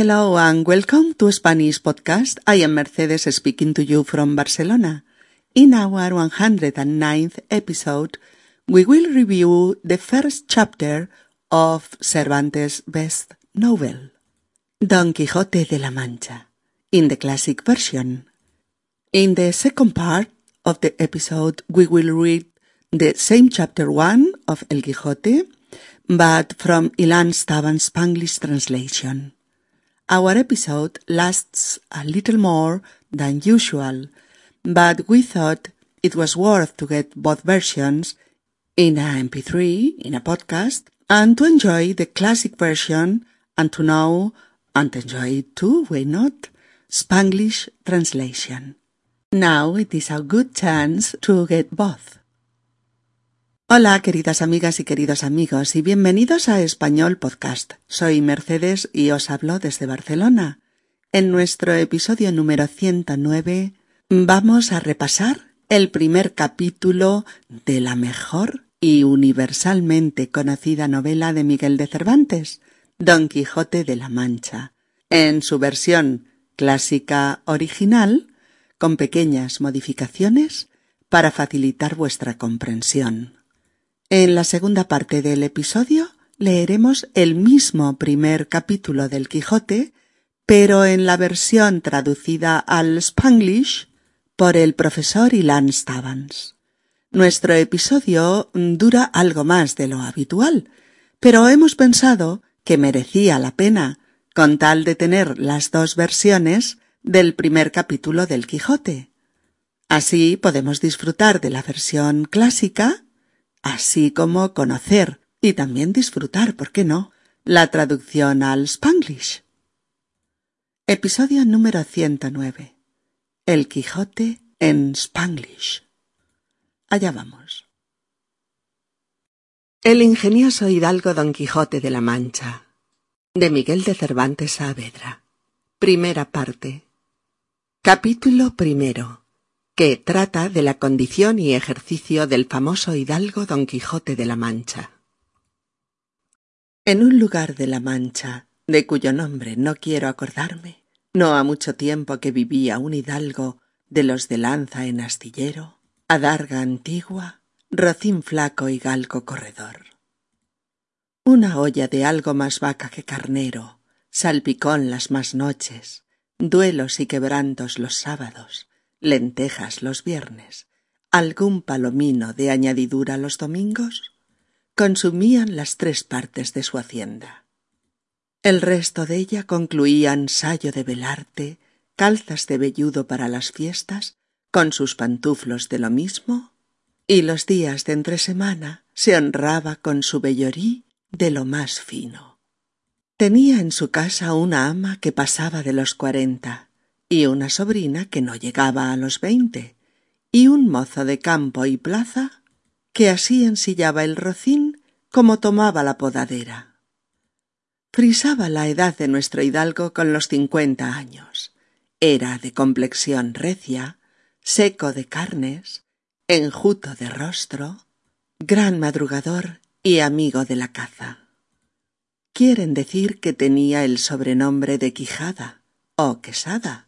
hello and welcome to Spanish podcast. I am Mercedes speaking to you from Barcelona. In our 109th episode, we will review the first chapter of Cervantes' best novel, Don Quixote de la Mancha, in the classic version. In the second part of the episode, we will read the same chapter 1 of El Quijote, but from Ilan Staban's Spanglish translation. Our episode lasts a little more than usual, but we thought it was worth to get both versions in a MP3, in a podcast, and to enjoy the classic version and to know and enjoy it too, why not? Spanglish translation. Now it is a good chance to get both. Hola, queridas amigas y queridos amigos, y bienvenidos a Español Podcast. Soy Mercedes y os hablo desde Barcelona. En nuestro episodio número 109 vamos a repasar el primer capítulo de la mejor y universalmente conocida novela de Miguel de Cervantes, Don Quijote de la Mancha, en su versión clásica original, con pequeñas modificaciones para facilitar vuestra comprensión. En la segunda parte del episodio leeremos el mismo primer capítulo del Quijote, pero en la versión traducida al Spanglish por el profesor Ilan Stavans. Nuestro episodio dura algo más de lo habitual, pero hemos pensado que merecía la pena con tal de tener las dos versiones del primer capítulo del Quijote. Así podemos disfrutar de la versión clásica así como conocer y también disfrutar, ¿por qué no?, la traducción al Spanglish. Episodio número 109. El Quijote en Spanglish. Allá vamos. El ingenioso hidalgo Don Quijote de la Mancha. De Miguel de Cervantes Saavedra. Primera parte. Capítulo primero que trata de la condición y ejercicio del famoso hidalgo Don Quijote de la Mancha. En un lugar de la Mancha, de cuyo nombre no quiero acordarme, no ha mucho tiempo que vivía un hidalgo de los de lanza en astillero, adarga antigua, rocín flaco y galco corredor. Una olla de algo más vaca que carnero, salpicón las más noches, duelos y quebrantos los sábados, lentejas los viernes, algún palomino de añadidura los domingos, consumían las tres partes de su hacienda. El resto de ella concluían sayo de velarte, calzas de velludo para las fiestas, con sus pantuflos de lo mismo, y los días de entre semana se honraba con su vellorí de lo más fino. Tenía en su casa una ama que pasaba de los cuarenta, y una sobrina que no llegaba a los veinte, y un mozo de campo y plaza que así ensillaba el rocín como tomaba la podadera. Frisaba la edad de nuestro hidalgo con los cincuenta años. Era de complexión recia, seco de carnes, enjuto de rostro, gran madrugador y amigo de la caza. Quieren decir que tenía el sobrenombre de Quijada o Quesada,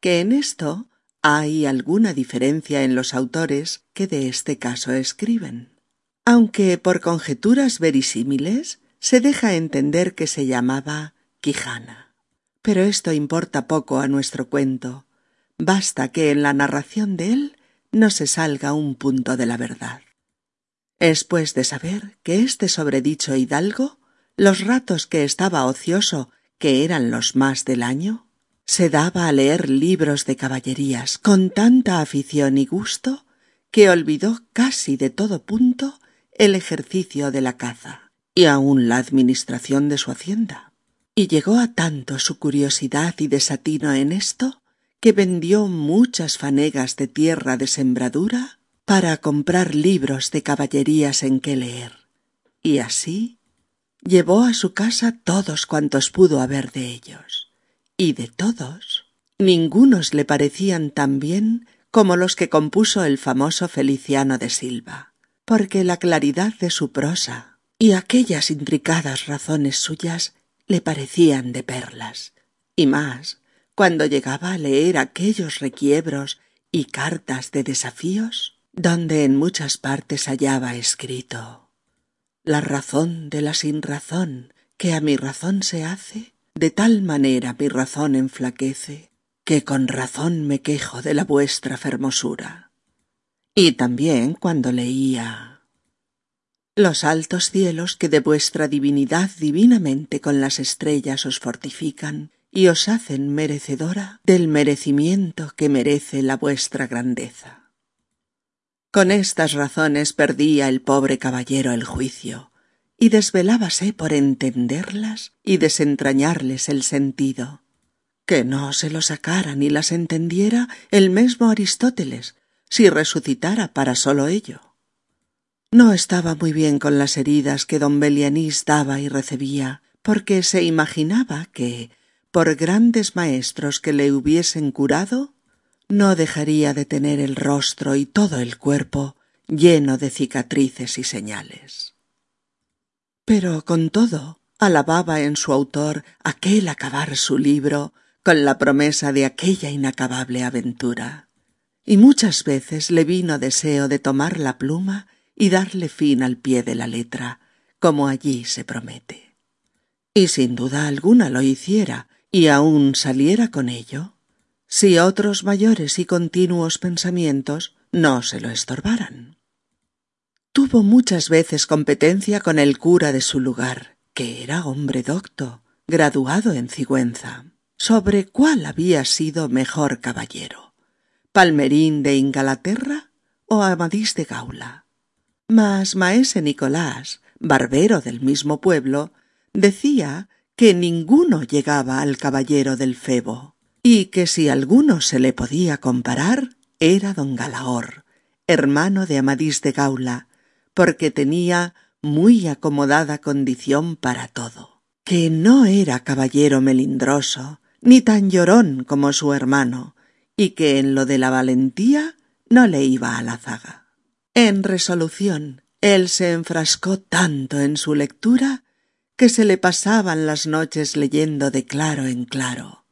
que en esto hay alguna diferencia en los autores que de este caso escriben, aunque por conjeturas verisímiles se deja entender que se llamaba Quijana. Pero esto importa poco a nuestro cuento, basta que en la narración de él no se salga un punto de la verdad. Es pues de saber que este sobredicho hidalgo, los ratos que estaba ocioso, que eran los más del año, se daba a leer libros de caballerías con tanta afición y gusto que olvidó casi de todo punto el ejercicio de la caza y aun la administración de su hacienda. Y llegó a tanto su curiosidad y desatino en esto que vendió muchas fanegas de tierra de sembradura para comprar libros de caballerías en que leer. Y así llevó a su casa todos cuantos pudo haber de ellos y de todos, ningunos le parecían tan bien como los que compuso el famoso Feliciano de Silva, porque la claridad de su prosa y aquellas intricadas razones suyas le parecían de perlas, y más cuando llegaba a leer aquellos requiebros y cartas de desafíos donde en muchas partes hallaba escrito la razón de la sinrazón que a mi razón se hace, de tal manera mi razón enflaquece, que con razón me quejo de la vuestra fermosura. Y también cuando leía los altos cielos que de vuestra divinidad divinamente con las estrellas os fortifican y os hacen merecedora del merecimiento que merece la vuestra grandeza. Con estas razones perdía el pobre caballero el juicio, y desvelábase por entenderlas y desentrañarles el sentido, que no se lo sacara ni las entendiera el mismo Aristóteles, si resucitara para sólo ello. No estaba muy bien con las heridas que don Belianís daba y recebía, porque se imaginaba que, por grandes maestros que le hubiesen curado, no dejaría de tener el rostro y todo el cuerpo lleno de cicatrices y señales. Pero con todo, alababa en su autor aquel acabar su libro con la promesa de aquella inacabable aventura. Y muchas veces le vino deseo de tomar la pluma y darle fin al pie de la letra, como allí se promete. Y sin duda alguna lo hiciera, y aun saliera con ello, si otros mayores y continuos pensamientos no se lo estorbaran. Tuvo muchas veces competencia con el cura de su lugar, que era hombre docto, graduado en cigüenza, sobre cuál había sido mejor caballero, Palmerín de Ingalaterra o Amadís de Gaula. Mas maese Nicolás, barbero del mismo pueblo, decía que ninguno llegaba al caballero del Febo, y que si alguno se le podía comparar era don Galaor, hermano de Amadís de Gaula, porque tenía muy acomodada condición para todo, que no era caballero melindroso, ni tan llorón como su hermano, y que en lo de la valentía no le iba a la zaga. En resolución, él se enfrascó tanto en su lectura que se le pasaban las noches leyendo de claro en claro,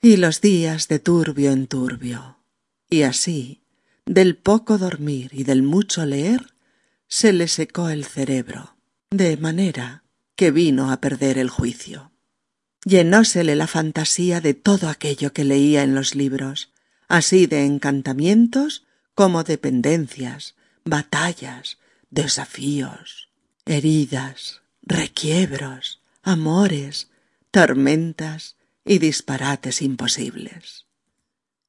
y los días de turbio en turbio. Y así, del poco dormir y del mucho leer, se le secó el cerebro, de manera que vino a perder el juicio. Llenósele la fantasía de todo aquello que leía en los libros, así de encantamientos como de pendencias, batallas, desafíos, heridas, requiebros, amores, tormentas y disparates imposibles.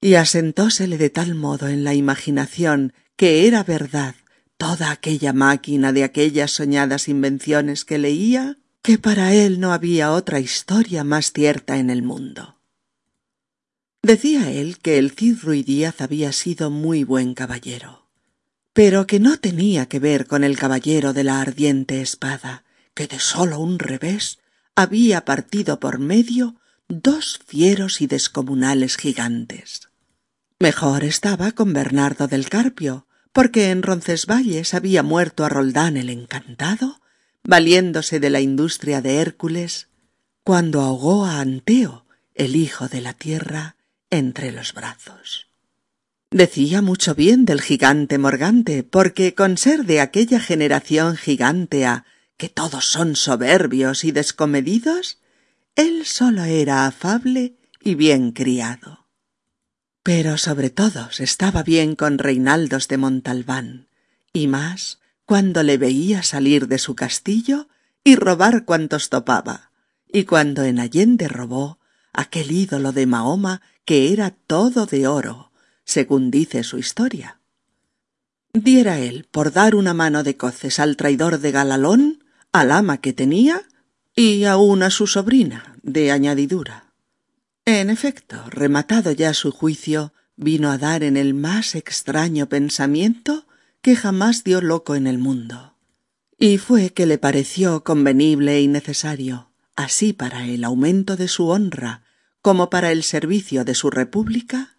Y asentósele de tal modo en la imaginación que era verdad toda aquella máquina de aquellas soñadas invenciones que leía, que para él no había otra historia más cierta en el mundo. Decía él que el Cid Díaz había sido muy buen caballero, pero que no tenía que ver con el caballero de la ardiente espada, que de sólo un revés había partido por medio dos fieros y descomunales gigantes. Mejor estaba con Bernardo del Carpio, porque en Roncesvalles había muerto a Roldán el encantado, valiéndose de la industria de Hércules, cuando ahogó a Anteo, el hijo de la tierra, entre los brazos. Decía mucho bien del gigante Morgante, porque con ser de aquella generación gigántea que todos son soberbios y descomedidos, él sólo era afable y bien criado. Pero sobre todos estaba bien con Reinaldos de Montalbán, y más cuando le veía salir de su castillo y robar cuantos topaba, y cuando en Allende robó aquel ídolo de Mahoma que era todo de oro, según dice su historia. Diera él por dar una mano de coces al traidor de Galalón al ama que tenía y aun a su sobrina de añadidura. En efecto, rematado ya su juicio, vino a dar en el más extraño pensamiento que jamás dio loco en el mundo. Y fue que le pareció convenible y necesario, así para el aumento de su honra como para el servicio de su república,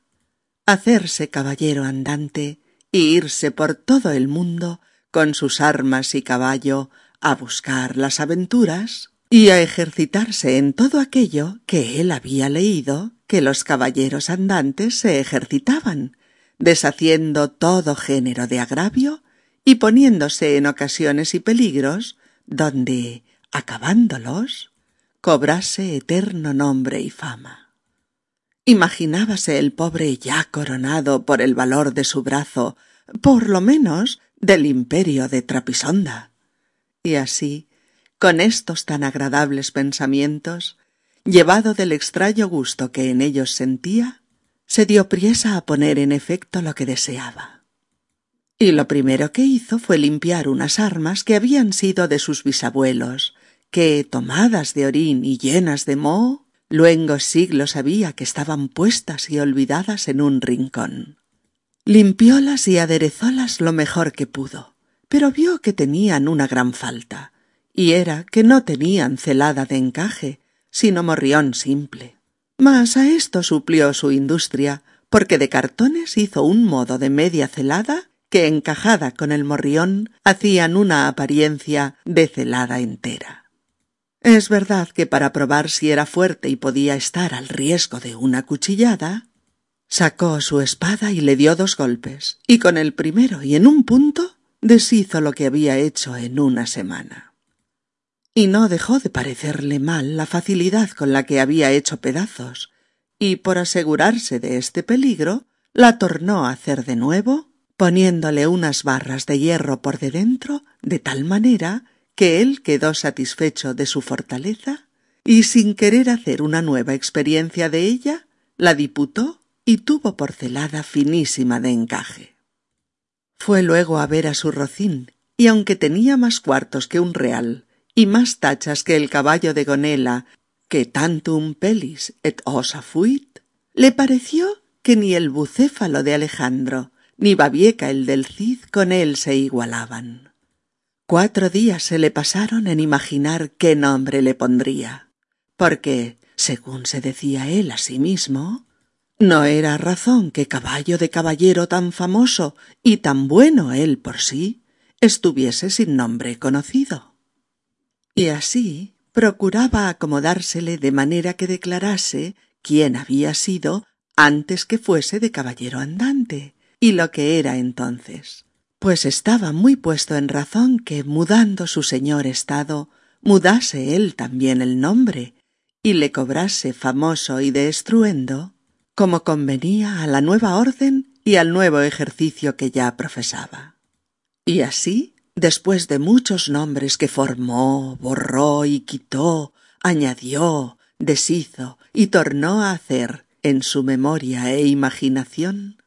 hacerse caballero andante y irse por todo el mundo con sus armas y caballo a buscar las aventuras y a ejercitarse en todo aquello que él había leído que los caballeros andantes se ejercitaban, deshaciendo todo género de agravio y poniéndose en ocasiones y peligros donde, acabándolos, cobrase eterno nombre y fama. Imaginábase el pobre ya coronado por el valor de su brazo, por lo menos del imperio de Trapisonda. Y así, con estos tan agradables pensamientos, llevado del extraño gusto que en ellos sentía, se dio priesa a poner en efecto lo que deseaba. Y lo primero que hizo fue limpiar unas armas que habían sido de sus bisabuelos, que, tomadas de orín y llenas de moho, luengos siglos había que estaban puestas y olvidadas en un rincón. Limpiólas y aderezólas lo mejor que pudo, pero vio que tenían una gran falta, y era que no tenían celada de encaje, sino morrión simple. Mas a esto suplió su industria, porque de cartones hizo un modo de media celada que encajada con el morrión hacían una apariencia de celada entera. Es verdad que para probar si era fuerte y podía estar al riesgo de una cuchillada, sacó su espada y le dio dos golpes, y con el primero y en un punto deshizo lo que había hecho en una semana. Y no dejó de parecerle mal la facilidad con la que había hecho pedazos, y por asegurarse de este peligro, la tornó a hacer de nuevo, poniéndole unas barras de hierro por de dentro, de tal manera que él quedó satisfecho de su fortaleza y sin querer hacer una nueva experiencia de ella, la diputó y tuvo porcelada finísima de encaje. Fue luego a ver a su rocín, y aunque tenía más cuartos que un real y más tachas que el caballo de Gonela, que tantum pelis et osa fuit, le pareció que ni el bucéfalo de Alejandro, ni Babieca el del Cid con él se igualaban. Cuatro días se le pasaron en imaginar qué nombre le pondría, porque, según se decía él a sí mismo, no era razón que caballo de caballero tan famoso y tan bueno él por sí estuviese sin nombre conocido. Y así procuraba acomodársele de manera que declarase quién había sido antes que fuese de caballero andante y lo que era entonces pues estaba muy puesto en razón que, mudando su señor estado, mudase él también el nombre, y le cobrase famoso y de estruendo, como convenía a la nueva orden y al nuevo ejercicio que ya profesaba. Y así, después de muchos nombres que formó, borró y quitó, añadió, deshizo y tornó a hacer en su memoria e imaginación,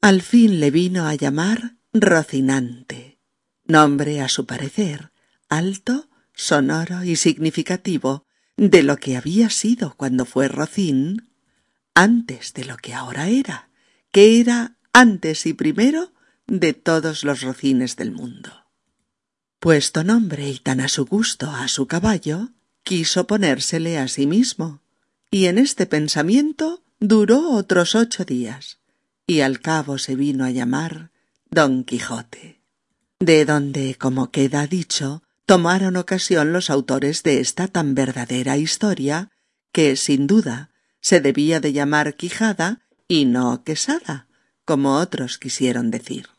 al fin le vino a llamar Rocinante, nombre a su parecer alto, sonoro y significativo de lo que había sido cuando fue Rocín, antes de lo que ahora era, que era antes y primero de todos los rocines del mundo. Puesto nombre y tan a su gusto a su caballo, quiso ponérsele a sí mismo, y en este pensamiento duró otros ocho días, y al cabo se vino a llamar Don Quijote, de donde, como queda dicho, tomaron ocasión los autores de esta tan verdadera historia, que, sin duda, se debía de llamar Quijada y no Quesada, como otros quisieron decir.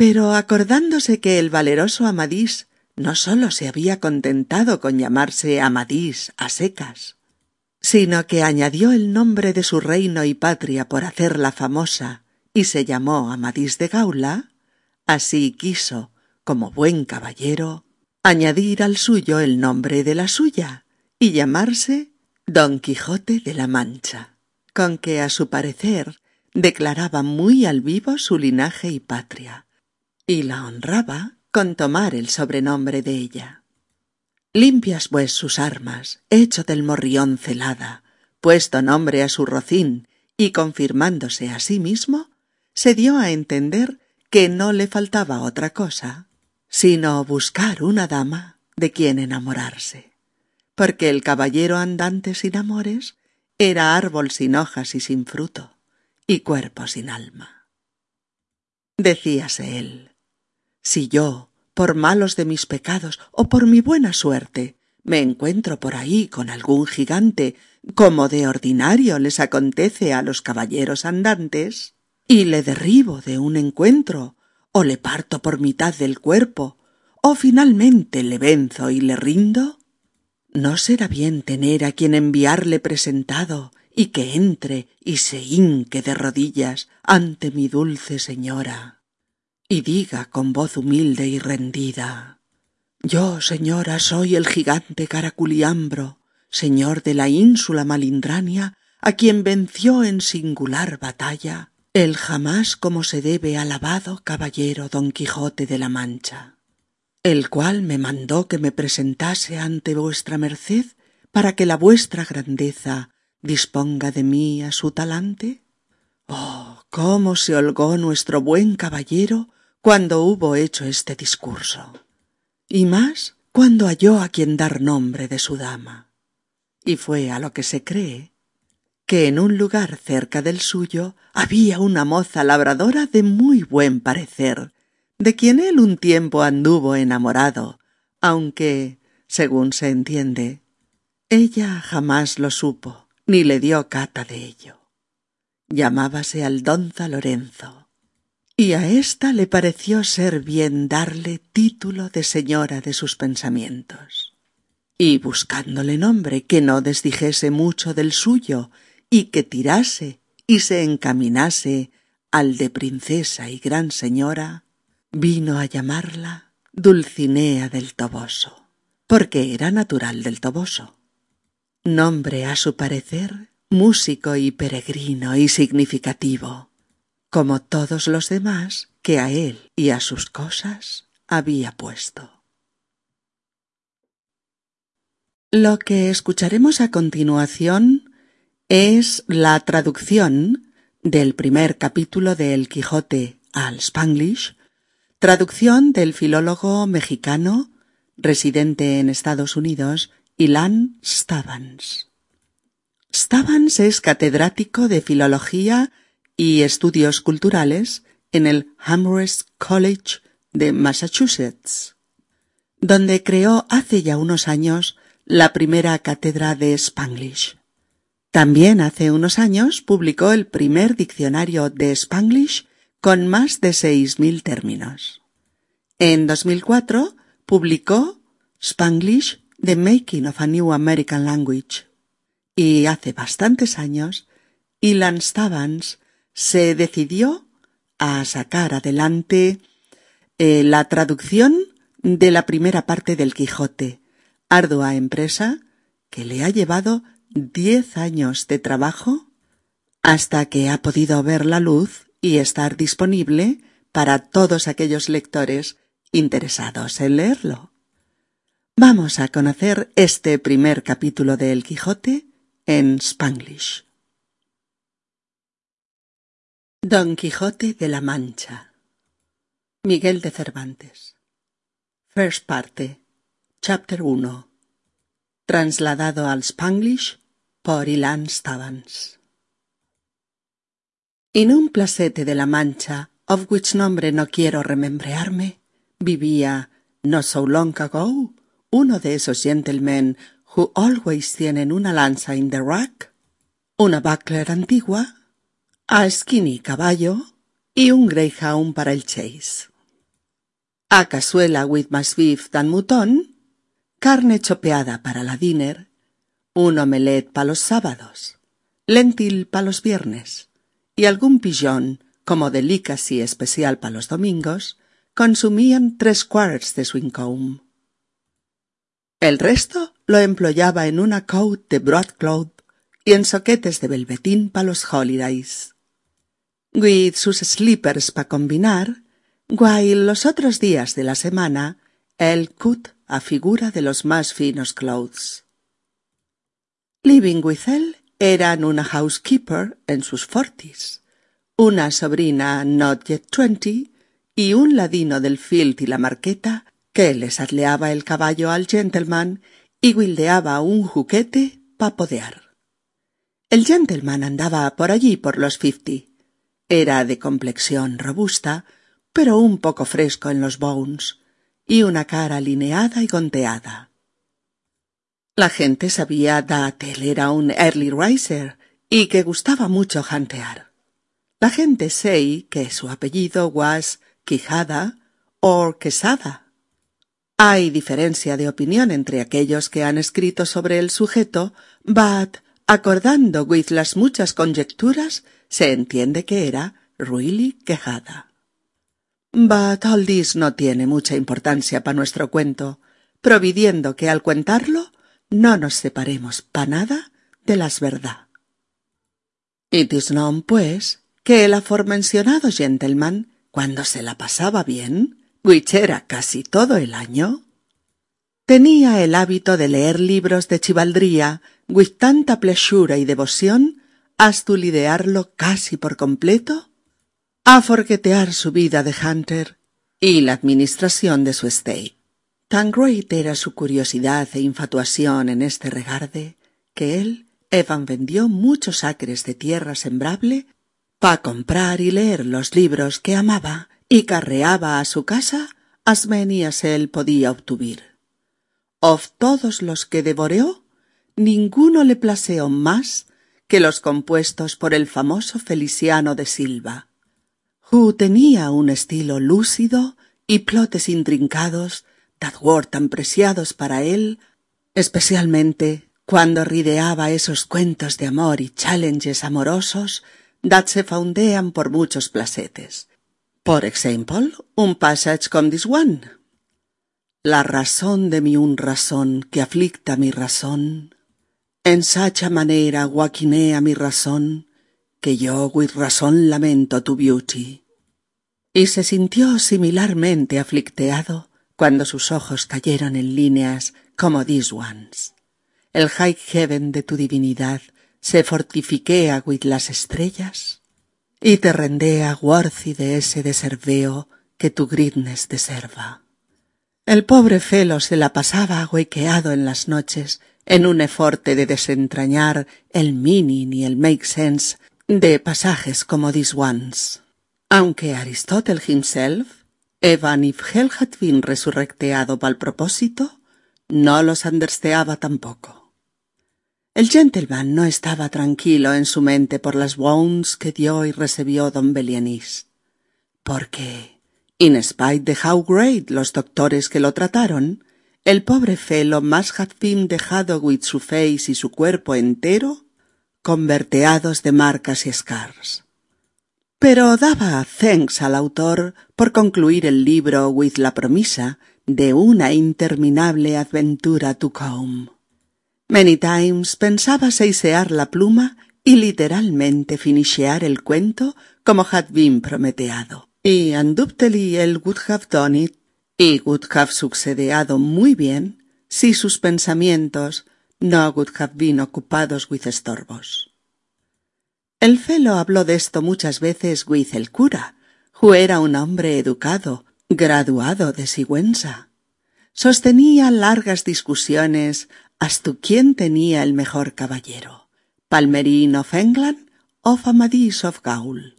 Pero acordándose que el valeroso Amadís no sólo se había contentado con llamarse Amadís a secas, sino que añadió el nombre de su reino y patria por hacerla famosa y se llamó Amadís de Gaula, así quiso, como buen caballero, añadir al suyo el nombre de la suya y llamarse Don Quijote de la Mancha, con que a su parecer declaraba muy al vivo su linaje y patria, y la honraba con tomar el sobrenombre de ella. Limpias pues sus armas, hecho del morrión celada, puesto nombre a su rocín y confirmándose a sí mismo, se dio a entender que no le faltaba otra cosa sino buscar una dama de quien enamorarse, porque el caballero andante sin amores era árbol sin hojas y sin fruto, y cuerpo sin alma. Decíase él, si yo, por malos de mis pecados o por mi buena suerte, me encuentro por ahí con algún gigante, como de ordinario les acontece a los caballeros andantes, y le derribo de un encuentro, o le parto por mitad del cuerpo, o finalmente le venzo y le rindo? ¿No será bien tener a quien enviarle presentado y que entre y se hinque de rodillas ante mi dulce señora y diga con voz humilde y rendida Yo, señora, soy el gigante Caraculiambro, señor de la ínsula Malindrania, a quien venció en singular batalla el jamás como se debe alabado caballero Don Quijote de la Mancha el cual me mandó que me presentase ante vuestra merced para que la vuestra grandeza disponga de mí a su talante? Oh, cómo se holgó nuestro buen caballero cuando hubo hecho este discurso. Y más cuando halló a quien dar nombre de su dama. Y fue a lo que se cree que en un lugar cerca del suyo había una moza labradora de muy buen parecer, de quien él un tiempo anduvo enamorado, aunque, según se entiende, ella jamás lo supo, ni le dio cata de ello. Llamábase Aldonza Lorenzo, y a ésta le pareció ser bien darle título de señora de sus pensamientos. Y buscándole nombre que no desdijese mucho del suyo, y que tirase y se encaminase al de princesa y gran señora, vino a llamarla Dulcinea del Toboso, porque era natural del Toboso. Nombre a su parecer músico y peregrino y significativo, como todos los demás que a él y a sus cosas había puesto. Lo que escucharemos a continuación es la traducción del primer capítulo de El Quijote al Spanglish Traducción del filólogo mexicano residente en Estados Unidos, Ilan Stavans. Stavans es catedrático de Filología y Estudios Culturales en el Amherst College de Massachusetts, donde creó hace ya unos años la primera cátedra de Spanglish. También hace unos años publicó el primer diccionario de Spanglish con más de seis mil términos. En 2004 publicó Spanglish, The Making of a New American Language. Y hace bastantes años, Ilan Stavans se decidió a sacar adelante eh, la traducción de la primera parte del Quijote, ardua empresa que le ha llevado diez años de trabajo hasta que ha podido ver la luz y estar disponible para todos aquellos lectores interesados en leerlo. Vamos a conocer este primer capítulo de El Quijote en Spanglish. Don Quijote de la Mancha. Miguel de Cervantes. First parte. Chapter 1 Trasladado al Spanglish por Ilan Stavans. En un placete de la Mancha, of which nombre no quiero remembrearme, vivía, no so long ago, uno de esos gentlemen who always tienen una lanza in the rack, una buckler antigua, a skinny caballo y un greyhound para el chase. A cazuela with más beef than mutón, carne chopeada para la dinner, un omelette para los sábados, lentil para los viernes, y algún pillón, como delicacy especial para los domingos, consumían tres quarts de su. El resto lo employaba en una coat de broadcloth y en soquetes de velvetín para los holidays. With sus slippers para combinar, while los otros días de la semana el cut a figura de los más finos clothes. Living with él eran una housekeeper en sus fortis, una sobrina not yet twenty y un ladino del field y la marqueta que les atleaba el caballo al gentleman y guildeaba un juquete pa podear. El gentleman andaba por allí por los fifty. Era de complexión robusta, pero un poco fresco en los bones, y una cara lineada y gonteada. La gente sabía that él era un early riser y que gustaba mucho jantear. La gente say que su apellido was Quijada o Quesada. Hay diferencia de opinión entre aquellos que han escrito sobre el sujeto, but acordando with las muchas conjeturas, se entiende que era really Quejada. But all this no tiene mucha importancia para nuestro cuento, providiendo que al contarlo no nos separemos pa nada de las verdad. It is known, pues, que el aformencionado gentleman, cuando se la pasaba bien, which era casi todo el año, tenía el hábito de leer libros de chivaldría with tanta plesura y devoción hasta lidearlo casi por completo a forquetear su vida de hunter y la administración de su estate. Tan great era su curiosidad e infatuación en este regarde que él, Evan, vendió muchos acres de tierra sembrable pa comprar y leer los libros que amaba y carreaba a su casa as many as él podía obtuvir. Of todos los que devoreó, ninguno le placeó más que los compuestos por el famoso Feliciano de Silva, who tenía un estilo lúcido y plotes intrincados were tan preciados para él, especialmente cuando rideaba esos cuentos de amor y challenges amorosos that se foundean por muchos placetes. Por example, un passage como this one. La razón de mi un razón que aflicta mi razón, en sacha manera guaquinea mi razón, que yo with razón lamento tu beauty. Y se sintió similarmente aflicteado cuando sus ojos cayeron en líneas como these ones. El high heaven de tu divinidad se fortifiquea with las estrellas y te rendea worthy de ese deserveo que tu greatness deserva. El pobre Felo se la pasaba huequeado en las noches en un eforte de desentrañar el meaning y el make sense de pasajes como these ones. Aunque Aristóteles himself, Evan if hell had been resurrecteado pa'l propósito, no los understeaba tampoco. El gentleman no estaba tranquilo en su mente por las wounds que dio y recibió don Belianís, porque, in spite de how great los doctores que lo trataron, el pobre Felo más been dejado with su face y su cuerpo entero converteados de marcas y scars. Pero daba thanks al autor por concluir el libro with la promesa de una interminable aventura to come. Many times pensaba seisear la pluma y literalmente finishear el cuento como had prometeado. Y undoubtedly él would have done it y would have muy bien si sus pensamientos no would have been ocupados with estorbos. El felo habló de esto muchas veces with el cura, who era un hombre educado, graduado de Sigüenza. Sostenía largas discusiones hasta quién tenía el mejor caballero, Palmerín of England o Amadís of Gaul.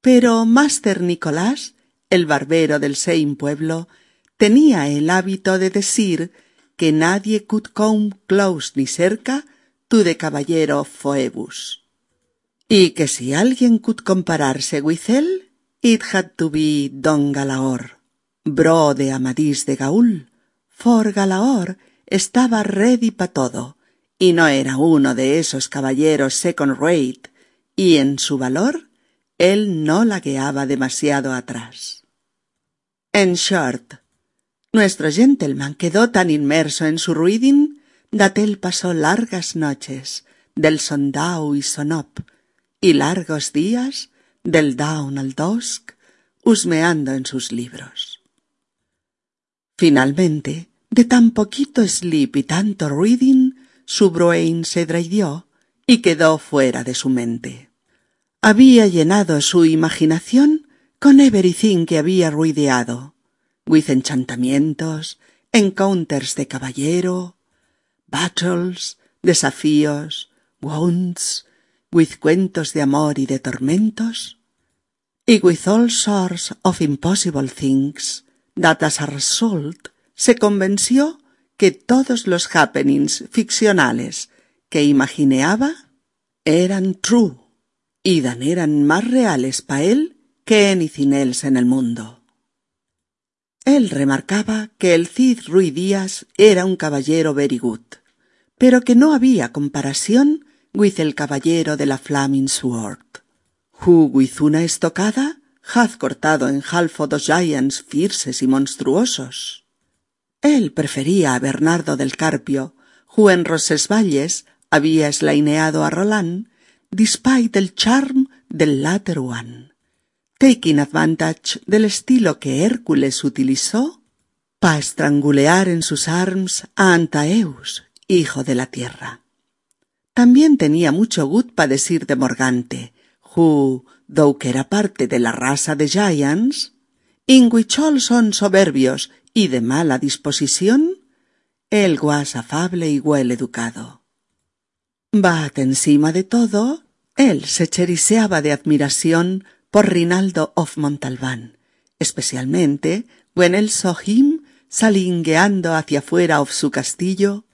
Pero Master Nicolás, el barbero del Sein pueblo, tenía el hábito de decir que nadie could come close ni cerca tu de caballero foebus. Y que si alguien could compararse with él, it had to be Don Galaor, bro de Amadís de Gaul, for Galaor estaba ready pa todo, y no era uno de esos caballeros second rate, y en su valor él no lagueaba demasiado atrás. En short, nuestro gentleman quedó tan inmerso en su reading, dat él pasó largas noches, del sondau y sonop, y largos días, del dawn al dusk, husmeando en sus libros. Finalmente, de tan poquito sleep y tanto reading, su brain se draidió y quedó fuera de su mente. Había llenado su imaginación con everything que había ruideado, with enchantamientos, encounters de caballero, battles, desafíos, wounds, with cuentos de amor y de tormentos, y with all sorts of impossible things, that as a result se convenció que todos los happenings ficcionales que imagineaba eran true y dan eran más reales pa él que anything else en el mundo. Él remarcaba que el Cid Ruy Díaz era un caballero very good, pero que no había comparación with el caballero de la Flaming Sword. Who with una estocada haz cortado en halfo dos giants fierces y monstruosos. Él prefería a Bernardo del Carpio, who en Rosesvalles había eslaineado a Roland, despite el charm del latter one advantage del estilo que Hércules utilizó para estrangulear en sus arms a Antaeus, hijo de la tierra. También tenía mucho gut para decir de Morgante, who, though que era parte de la raza de Giants, in which all son soberbios y de mala disposición, él guas afable y well educado. Bat encima de todo, él se cheriseaba de admiración por Rinaldo of Montalbán, especialmente when él saw him salingueando hacia fuera of su castillo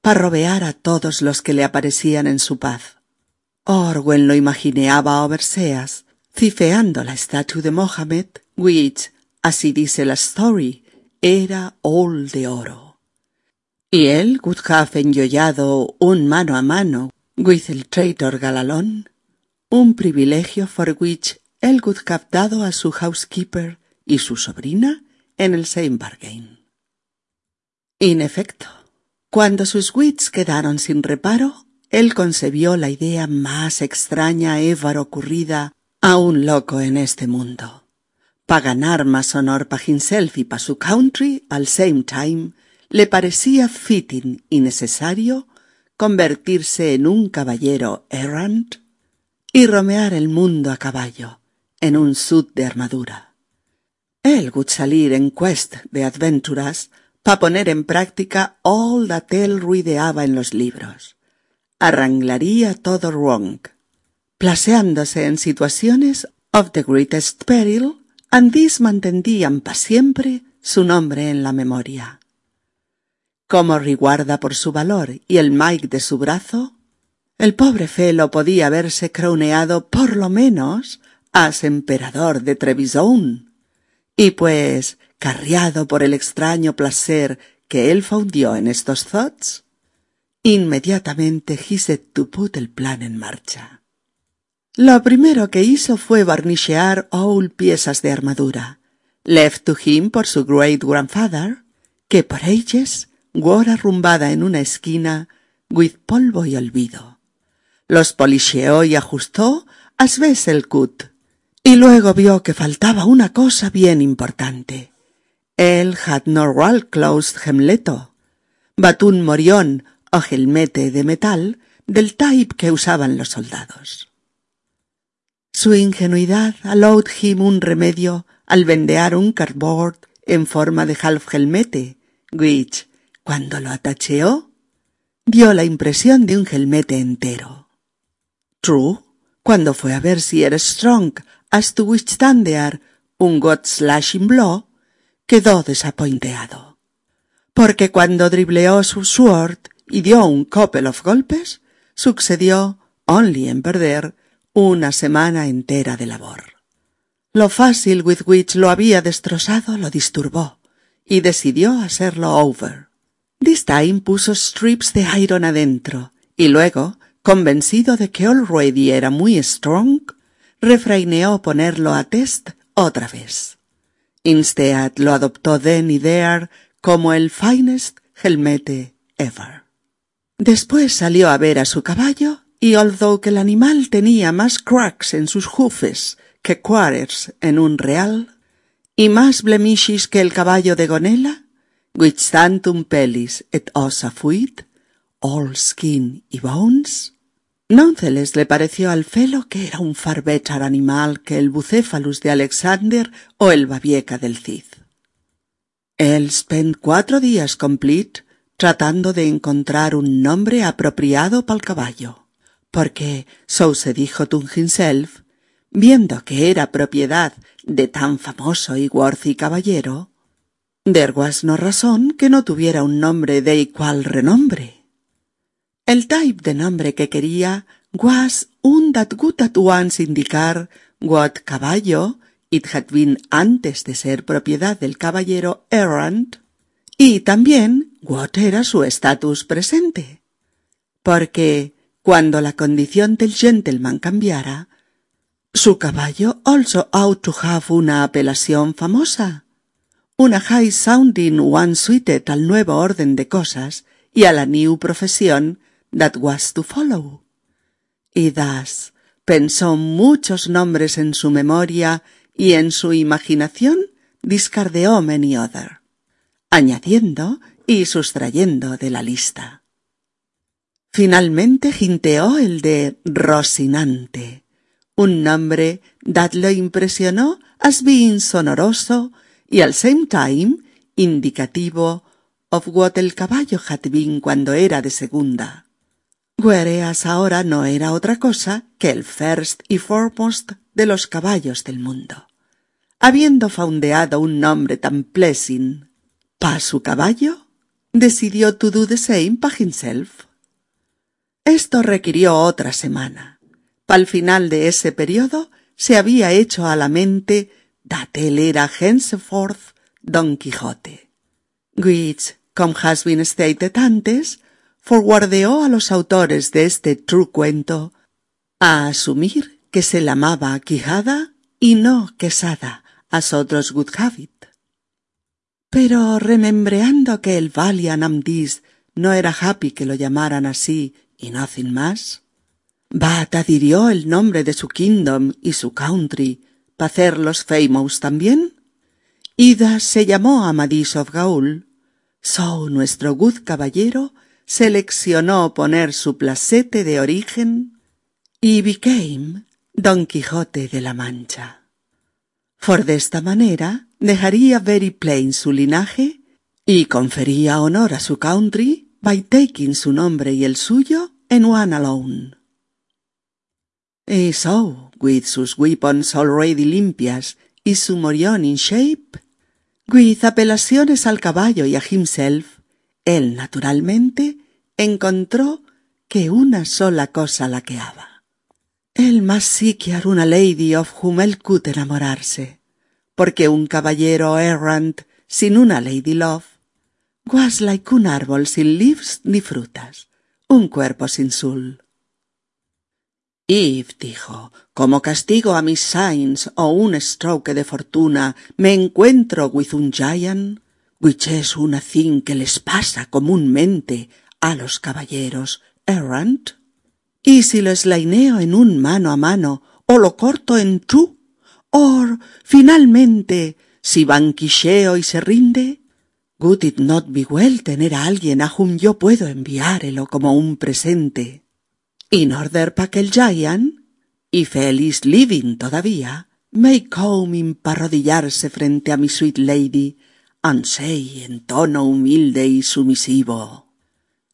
para robear a todos los que le aparecían en su paz. Orwen lo imagineaba overseas, cifeando la estatua de Mohammed, which, así dice la story, era all de oro. Y él would have enjoyado un mano a mano with el traitor Galalón, un privilegio for which Elwood captado a su housekeeper y su sobrina en el same bargain. En efecto, cuando sus wits quedaron sin reparo, él concebió la idea más extraña ever ocurrida a un loco en este mundo. Pa ganar más honor pa himself y pa su country al same time, le parecía fitting y necesario convertirse en un caballero errant y romear el mundo a caballo, en un sud de armadura. Él would salir en quest de aventuras pa poner en práctica all that él ruideaba en los libros. Arranglaría todo wrong, placeándose en situaciones of the greatest peril, and these mantendían pa siempre su nombre en la memoria. Como riguarda por su valor y el mic de su brazo, el pobre Felo podía verse croneado por lo menos as emperador de Trebizond, y pues, carriado por el extraño placer que él fundió en estos thoughts, inmediatamente he set to put el plan en marcha. Lo primero que hizo fue barnichear all piezas de armadura, left to him por su great grandfather, que por ages wore arrumbada en una esquina with polvo y olvido. Los policheó y ajustó as ves el cut, y luego vio que faltaba una cosa bien importante. Él had no well closed hemleto, batún morión o gelmete de metal del type que usaban los soldados. Su ingenuidad allowed him un remedio al vendear un cardboard en forma de half gelmete, which, cuando lo atacheó, dio la impresión de un gelmete entero. True, cuando fue a ver si era strong as to withstandear un God slashing blow, quedó desapointeado. Porque cuando dribleó su sword y dio un couple of golpes, sucedió, only en perder, una semana entera de labor. Lo fácil with which lo había destrozado lo disturbó y decidió hacerlo over. This time puso strips de iron adentro y luego, convencido de que already era muy strong, refreineó ponerlo a test otra vez. Instead lo adoptó then y there como el finest helmete ever. Después salió a ver a su caballo y although que el animal tenía más cracks en sus hoofes que quarters en un real y más blemishes que el caballo de Gonela, which tantum pellis et ossa fuit, all skin y bones, Nonceles le pareció al Felo que era un far animal que el bucéfalus de Alexander o el babieca del Cid. Él spent cuatro días complete tratando de encontrar un nombre apropiado para el caballo, porque, so se dijo to himself, viendo que era propiedad de tan famoso y worthy caballero, There was no razón que no tuviera un nombre de igual renombre. El type de nombre que quería was un that at once indicar what caballo it had been antes de ser propiedad del caballero errant y también what era su estatus presente. Porque cuando la condición del gentleman cambiara, su caballo also ought to have una apelación famosa, una high sounding one suited al nuevo orden de cosas y a la new profesión that was to follow. Y thus pensó muchos nombres en su memoria y en su imaginación discardeó many other, añadiendo y sustrayendo de la lista. Finalmente jinteó el de Rosinante, un nombre that lo impresionó as being sonoroso y al same time indicativo of what el caballo had been cuando era de segunda. Whereas ahora no era otra cosa que el first y foremost de los caballos del mundo. Habiendo foundeado un nombre tan pleasing pa su caballo, decidió to do the same pa himself. Esto requirió otra semana. Pal final de ese periodo se había hecho a la mente él era henceforth Don Quijote, which, como has been stated antes, forwardeó a los autores de este true cuento a asumir que se llamaba Quijada y no Quesada, as otros would have it. Pero remembreando que el Valiant Amdis no era happy que lo llamaran así y nothing más, Bat adhirió el nombre de su kingdom y su country para hacerlos famous también. Ida se llamó Amadís of Gaul. So nuestro good caballero seleccionó poner su placete de origen y became Don Quijote de la Mancha. For de esta manera dejaría very plain su linaje y confería honor a su country by taking su nombre y el suyo en one alone. Y so, with sus weapons already limpias y su morión in shape, with apelaciones al caballo y a himself, él naturalmente encontró que una sola cosa laqueaba. Él más siquiera una lady of whom él could enamorarse, porque un caballero errant sin una lady love was like un árbol sin leaves ni frutas, un cuerpo sin soul. Eve dijo, como castigo a mis signs o un stroke de fortuna, me encuentro with un giant, which es una thing que les pasa comúnmente a los caballeros errant. Y si lo slaineo en un mano a mano, o lo corto en two, or, finalmente, si banquisheo y se rinde, would it not be well tener a alguien a whom yo puedo enviárelo como un presente in order pa que el giant, y feliz living todavía, may come para arrodillarse frente a mi sweet lady, and say en tono humilde y sumisivo.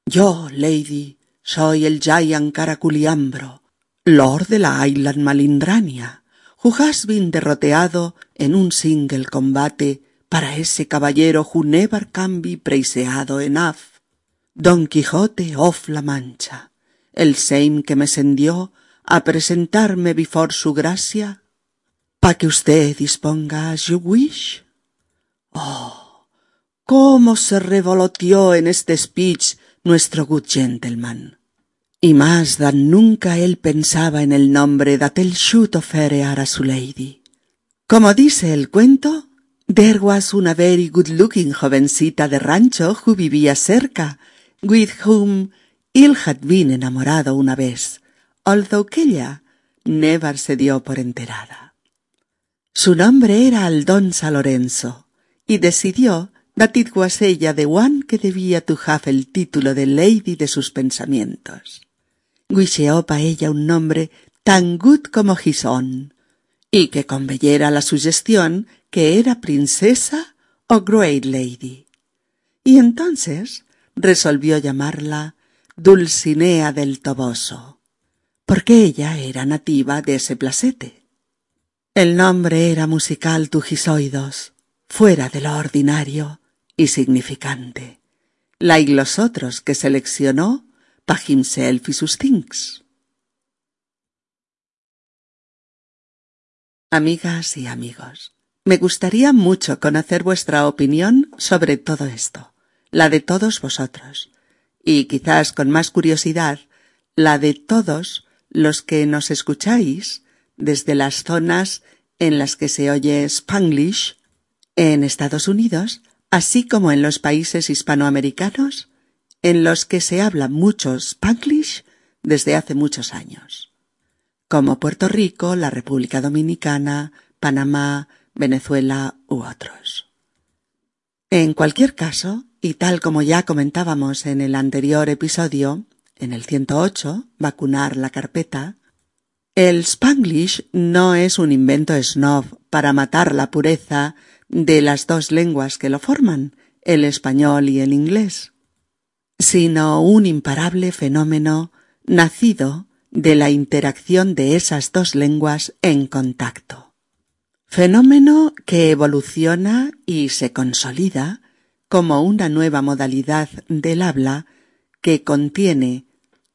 Yo, lady, soy el giant Caraculiambro, lord de la island Malindrania, who has been derroteado en un single combate para ese caballero who never can be preiseado enough, Don Quijote of la Mancha el same que me sendió a presentarme before su gracia, pa que usted disponga as you wish. Oh, cómo se revoloteó en este speech nuestro good gentleman. Y más dan nunca él pensaba en el nombre that él should offerear a su lady. Como dice el cuento, there was una very good looking jovencita de rancho who vivía cerca, with whom él had been enamorado una vez, although que ella never se dio por enterada. Su nombre era Aldonza Lorenzo, y decidió that it was ella the one que debía to have el título de lady de sus pensamientos. Wisheó pa ella un nombre tan good como his own, y que conveyera la sugestión que era princesa o great lady. Y entonces resolvió llamarla Dulcinea del Toboso, porque ella era nativa de ese placete. El nombre era musical tujisoidos, fuera de lo ordinario, y significante, like los otros que seleccionó para himself y sus things. Amigas y amigos, me gustaría mucho conocer vuestra opinión sobre todo esto, la de todos vosotros, y quizás con más curiosidad, la de todos los que nos escucháis desde las zonas en las que se oye Spanglish en Estados Unidos, así como en los países hispanoamericanos, en los que se habla mucho Spanglish desde hace muchos años, como Puerto Rico, la República Dominicana, Panamá, Venezuela u otros. En cualquier caso, y tal como ya comentábamos en el anterior episodio, en el 108, vacunar la carpeta, el Spanglish no es un invento snob para matar la pureza de las dos lenguas que lo forman, el español y el inglés, sino un imparable fenómeno nacido de la interacción de esas dos lenguas en contacto. Fenómeno que evoluciona y se consolida como una nueva modalidad del habla que contiene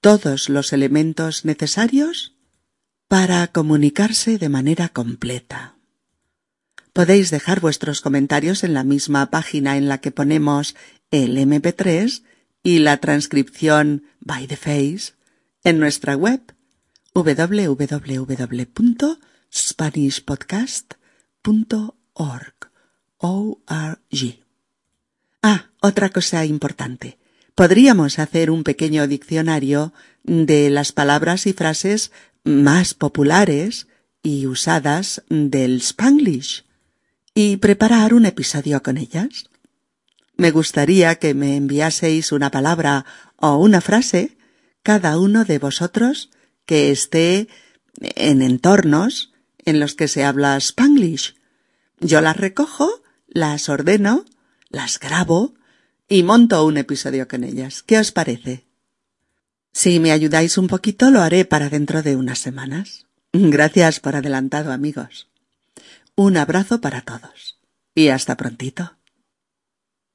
todos los elementos necesarios para comunicarse de manera completa. Podéis dejar vuestros comentarios en la misma página en la que ponemos el MP3 y la transcripción by the face en nuestra web www.spanishpodcast.org. Ah, otra cosa importante. Podríamos hacer un pequeño diccionario de las palabras y frases más populares y usadas del Spanglish y preparar un episodio con ellas. Me gustaría que me enviaseis una palabra o una frase, cada uno de vosotros, que esté en entornos en los que se habla Spanglish. Yo las recojo, las ordeno, las grabo y monto un episodio con ellas. ¿Qué os parece? Si me ayudáis un poquito, lo haré para dentro de unas semanas. Gracias por adelantado, amigos. Un abrazo para todos y hasta prontito.